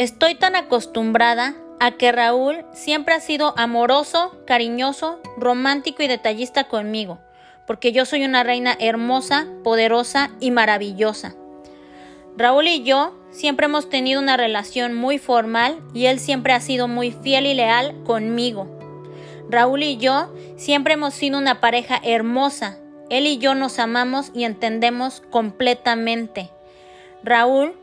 Estoy tan acostumbrada a que Raúl siempre ha sido amoroso, cariñoso, romántico y detallista conmigo, porque yo soy una reina hermosa, poderosa y maravillosa. Raúl y yo siempre hemos tenido una relación muy formal y él siempre ha sido muy fiel y leal conmigo. Raúl y yo siempre hemos sido una pareja hermosa. Él y yo nos amamos y entendemos completamente. Raúl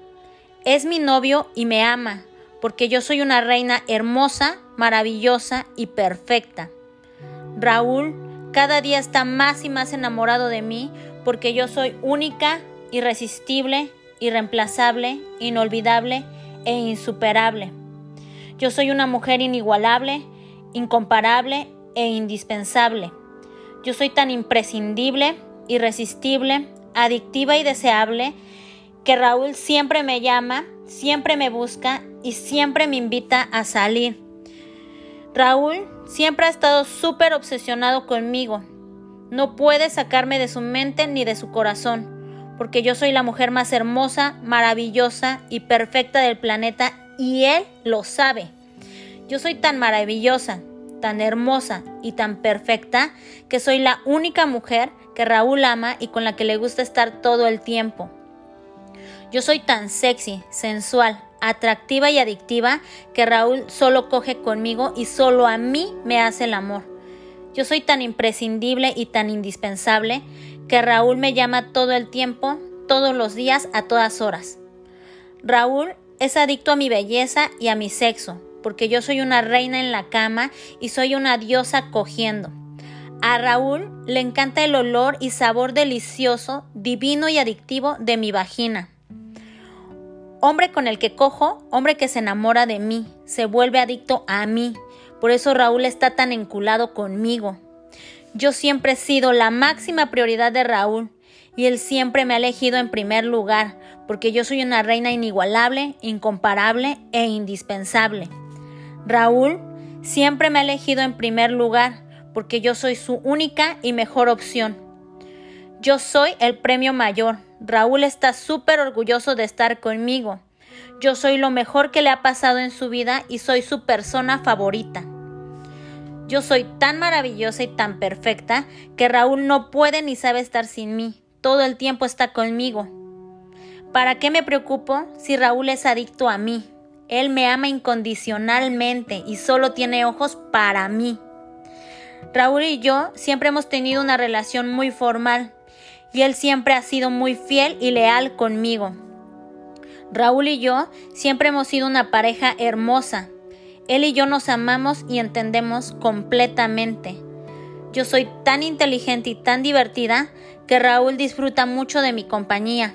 es mi novio y me ama, porque yo soy una reina hermosa, maravillosa y perfecta. Raúl cada día está más y más enamorado de mí, porque yo soy única, irresistible, irreemplazable, inolvidable e insuperable. Yo soy una mujer inigualable, incomparable e indispensable. Yo soy tan imprescindible, irresistible, adictiva y deseable que Raúl siempre me llama, siempre me busca y siempre me invita a salir. Raúl siempre ha estado súper obsesionado conmigo. No puede sacarme de su mente ni de su corazón, porque yo soy la mujer más hermosa, maravillosa y perfecta del planeta y él lo sabe. Yo soy tan maravillosa, tan hermosa y tan perfecta que soy la única mujer que Raúl ama y con la que le gusta estar todo el tiempo. Yo soy tan sexy, sensual, atractiva y adictiva que Raúl solo coge conmigo y solo a mí me hace el amor. Yo soy tan imprescindible y tan indispensable que Raúl me llama todo el tiempo, todos los días, a todas horas. Raúl es adicto a mi belleza y a mi sexo, porque yo soy una reina en la cama y soy una diosa cogiendo. A Raúl le encanta el olor y sabor delicioso, divino y adictivo de mi vagina. Hombre con el que cojo, hombre que se enamora de mí, se vuelve adicto a mí. Por eso Raúl está tan enculado conmigo. Yo siempre he sido la máxima prioridad de Raúl y él siempre me ha elegido en primer lugar, porque yo soy una reina inigualable, incomparable e indispensable. Raúl siempre me ha elegido en primer lugar, porque yo soy su única y mejor opción. Yo soy el premio mayor, Raúl está súper orgulloso de estar conmigo. Yo soy lo mejor que le ha pasado en su vida y soy su persona favorita. Yo soy tan maravillosa y tan perfecta que Raúl no puede ni sabe estar sin mí. Todo el tiempo está conmigo. ¿Para qué me preocupo si Raúl es adicto a mí? Él me ama incondicionalmente y solo tiene ojos para mí. Raúl y yo siempre hemos tenido una relación muy formal y él siempre ha sido muy fiel y leal conmigo. Raúl y yo siempre hemos sido una pareja hermosa. Él y yo nos amamos y entendemos completamente. Yo soy tan inteligente y tan divertida que Raúl disfruta mucho de mi compañía.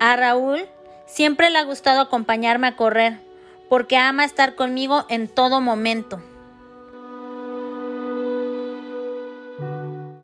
A Raúl siempre le ha gustado acompañarme a correr porque ama estar conmigo en todo momento.